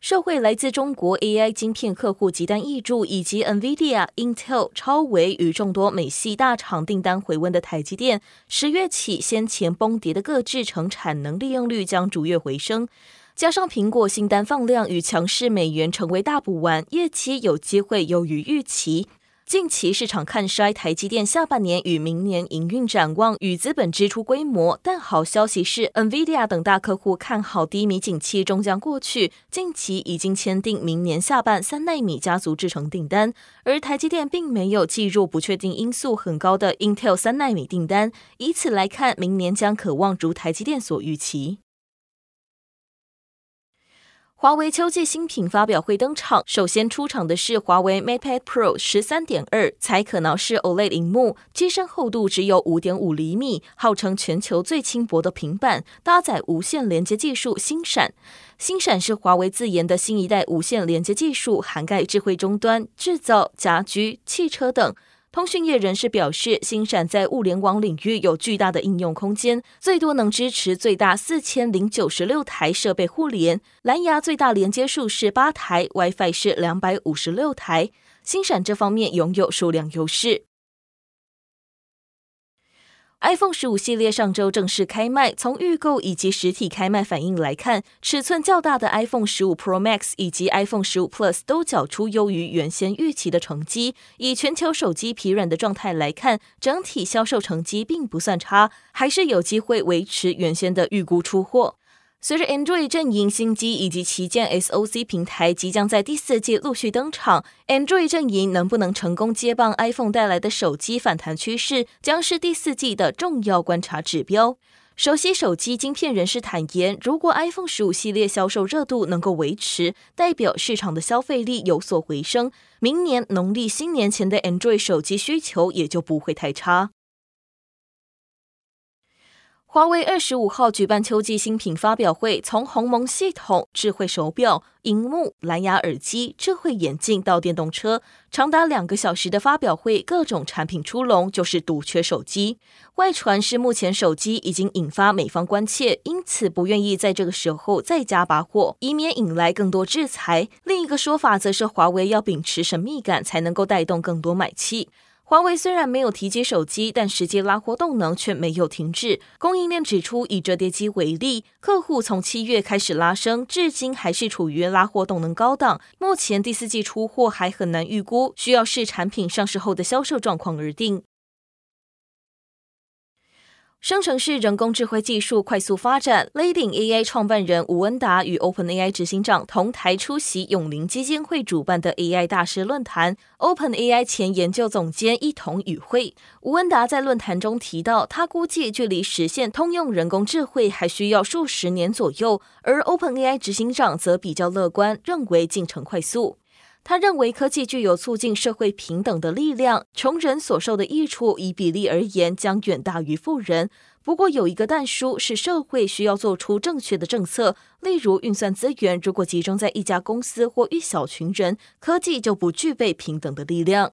受惠来自中国 AI 晶片客户集单挹注，以及 NVIDIA、Intel、超微与众多美系大厂订单回温的台积电，十月起先前崩跌的各制成产能利用率将逐月回升，加上苹果新单放量与强势美元成为大补丸，业绩有机会优于预期。近期市场看衰台积电下半年与明年营运展望与资本支出规模，但好消息是，NVIDIA 等大客户看好低迷景气终将过去，近期已经签订明年下半三奈米家族制程订单，而台积电并没有计入不确定因素很高的 Intel 三奈米订单，以此来看，明年将可望如台积电所预期。华为秋季新品发表会登场，首先出场的是华为 MatePad Pro 十三点二，采可挠式 OLED 萤幕，机身厚度只有五点五厘米，号称全球最轻薄的平板，搭载无线连接技术星闪。星闪是华为自研的新一代无线连接技术，涵盖智慧终端、制造、家居、汽车等。通讯业人士表示，星闪在物联网领域有巨大的应用空间，最多能支持最大四千零九十六台设备互联，蓝牙最大连接数是八台，WiFi 是两百五十六台。星闪这方面拥有数量优势。iPhone 十五系列上周正式开卖，从预购以及实体开卖反应来看，尺寸较大的 iPhone 十五 Pro Max 以及 iPhone 十五 Plus 都缴出优于原先预期的成绩。以全球手机疲软的状态来看，整体销售成绩并不算差，还是有机会维持原先的预估出货。随着 Android 阵营新机以及旗舰 SoC 平台即将在第四季陆续登场，Android 阵营能不能成功接棒 iPhone 带来的手机反弹趋势，将是第四季的重要观察指标。熟悉手机晶片人士坦言，如果 iPhone 十五系列销售热度能够维持，代表市场的消费力有所回升，明年农历新年前的 Android 手机需求也就不会太差。华为二十五号举办秋季新品发表会，从鸿蒙系统、智慧手表、荧幕、蓝牙耳机、智慧眼镜到电动车，长达两个小时的发表会，各种产品出笼，就是独缺手机。外传是目前手机已经引发美方关切，因此不愿意在这个时候再加把火，以免引来更多制裁。另一个说法则是华为要秉持神秘感，才能够带动更多买气。华为虽然没有提及手机，但实际拉货动能却没有停滞。供应链指出，以折叠机为例，客户从七月开始拉升，至今还是处于拉货动能高档。目前第四季出货还很难预估，需要视产品上市后的销售状况而定。生成式人工智慧技术快速发展，Leading AI 创办人吴恩达与 OpenAI 执行长同台出席永龄基金会主办的 AI 大师论坛，OpenAI 前研究总监一同与会。吴恩达在论坛中提到，他估计距离实现通用人工智慧还需要数十年左右，而 OpenAI 执行长则比较乐观，认为进程快速。他认为科技具有促进社会平等的力量，穷人所受的益处以比例而言将远大于富人。不过有一个但书是社会需要做出正确的政策，例如运算资源如果集中在一家公司或一小群人，科技就不具备平等的力量。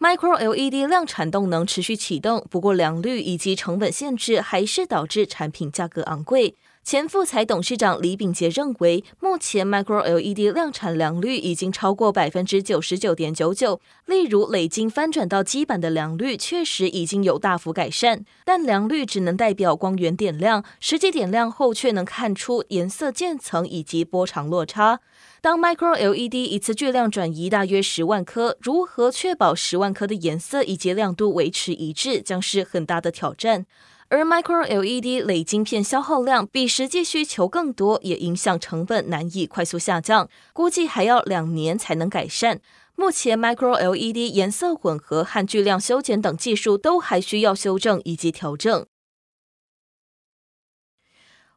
Micro LED 量产动能持续启动，不过良率以及成本限制还是导致产品价格昂贵。前富采董事长李秉杰认为，目前 Micro LED 量产良率已经超过百分之九十九点九九。例如，磊晶翻转到基板的良率确实已经有大幅改善，但良率只能代表光源点亮，实际点亮后却能看出颜色渐层以及波长落差。当 Micro LED 一次巨量转移大约十万颗，如何确保十万颗的颜色以及亮度维持一致，将是很大的挑战。而 Micro LED 雷晶片消耗量比实际需求更多，也影响成本难以快速下降，估计还要两年才能改善。目前 Micro LED 颜色混合和巨量修剪等技术都还需要修正以及调整。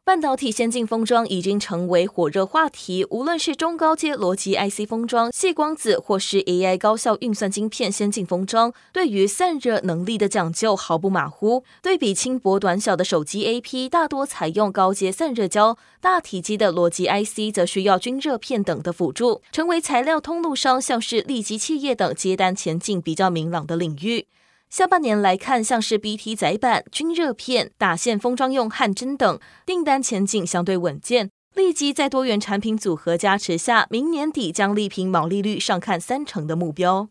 半导体先进封装已经成为火热话题，无论是中高阶逻辑 IC 封装、细光子，或是 AI 高效运算晶片先进封装，对于散热能力的讲究毫不马虎。对比轻薄短小的手机 AP，大多采用高阶散热胶；大体积的逻辑 IC，则需要均热片等的辅助，成为材料通路商，像是立积企业等接单前景比较明朗的领域。下半年来看，像是 BT 载板、均热片、打线封装用焊针等订单前景相对稳健。立积在多元产品组合加持下，明年底将力拼毛利率上看三成的目标。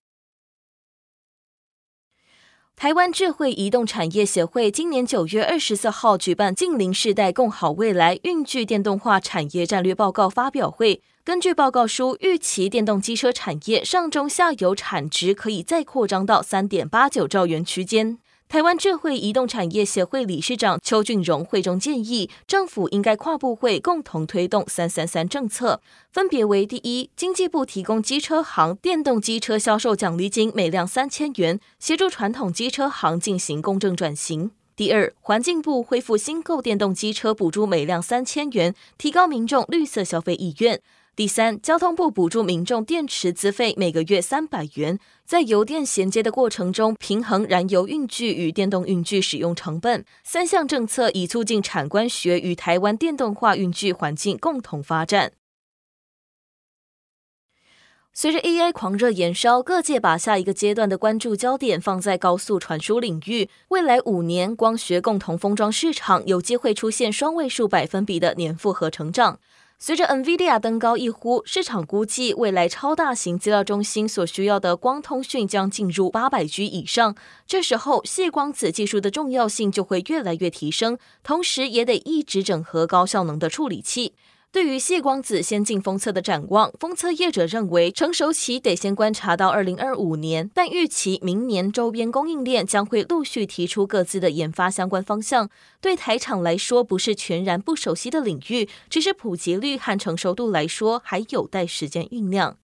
台湾智慧移动产业协会今年九月二十四号举办“近零世代，共好未来”运具电动化产业战略报告发表会。根据报告书，预期电动机车产业上中下游产值可以再扩张到三点八九兆元区间。台湾智慧移动产业协会理事长邱俊荣会中建议，政府应该跨部会共同推动“三三三”政策，分别为：第一，经济部提供机车行电动机车销售奖励金每辆三千元，协助传统机车行进行公正转型；第二，环境部恢复新购电动机车补助每辆三千元，提高民众绿色消费意愿。第三，交通部补助民众电池资费每个月三百元，在油电衔接的过程中，平衡燃油运具与电动运具使用成本。三项政策以促进产官学与台湾电动化运具环境共同发展。随着 AI 狂热延烧，各界把下一个阶段的关注焦点放在高速传输领域。未来五年，光学共同封装市场有机会出现双位数百分比的年复合成长。随着 NVIDIA 登高一呼，市场估计未来超大型资料中心所需要的光通讯将进入八百 G 以上。这时候，矽光子技术的重要性就会越来越提升，同时也得一直整合高效能的处理器。对于谢光子先进封测的展望，封测业者认为成熟期得先观察到二零二五年，但预期明年周边供应链将会陆续提出各自的研发相关方向。对台厂来说，不是全然不熟悉的领域，只是普及率和成熟度来说还有待时间酝酿。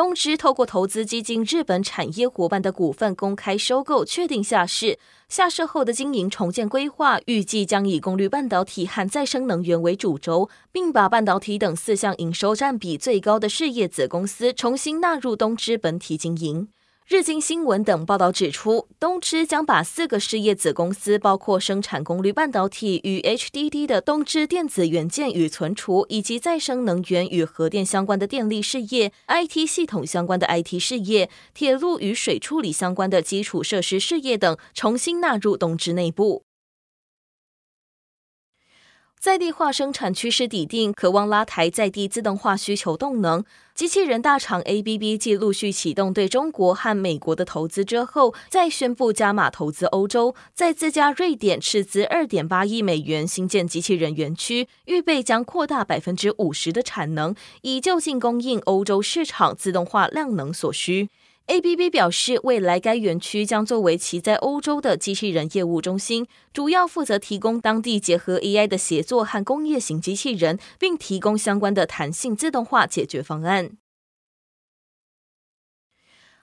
东芝透过投资基金日本产业伙伴的股份公开收购，确定下市。下市后的经营重建规划，预计将以功率半导体和再生能源为主轴，并把半导体等四项营收占比最高的事业子公司重新纳入东芝本体经营。日经新闻等报道指出，东芝将把四个事业子公司，包括生产功率半导体与 HDD 的东芝电子元件与存储，以及再生能源与核电相关的电力事业、IT 系统相关的 IT 事业、铁路与水处理相关的基础设施事业等，重新纳入东芝内部。在地化生产趋势底定，渴望拉抬在地自动化需求动能。机器人大厂 ABB 继陆续启动对中国和美国的投资之后，再宣布加码投资欧洲，在自家瑞典斥资二点八亿美元新建机器人园区，预备将扩大百分之五十的产能，以就近供应欧洲市场自动化量能所需。ABB 表示，未来该园区将作为其在欧洲的机器人业务中心，主要负责提供当地结合 AI 的协作和工业型机器人，并提供相关的弹性自动化解决方案。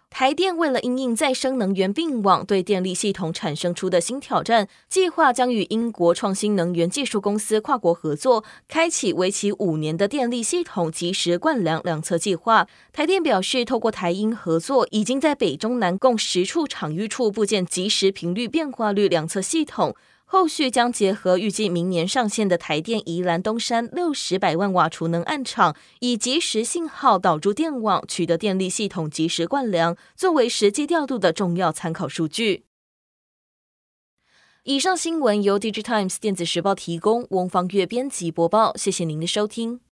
台电为了因应再生能源并网对电力系统产生出的新挑战，计划将与英国创新能源技术公司跨国合作，开启为期五年的电力系统即时灌量量测计划。台电表示，透过台英合作，已经在北中南共十处场域处布建即时频率变化率量测系统。后续将结合预计明年上线的台电宜兰东山六十百万瓦储能暗场，以即时信号导入电网，取得电力系统即时灌量，作为实际调度的重要参考数据。以上新闻由 DigiTimes 电子时报提供，翁方月编辑播报，谢谢您的收听。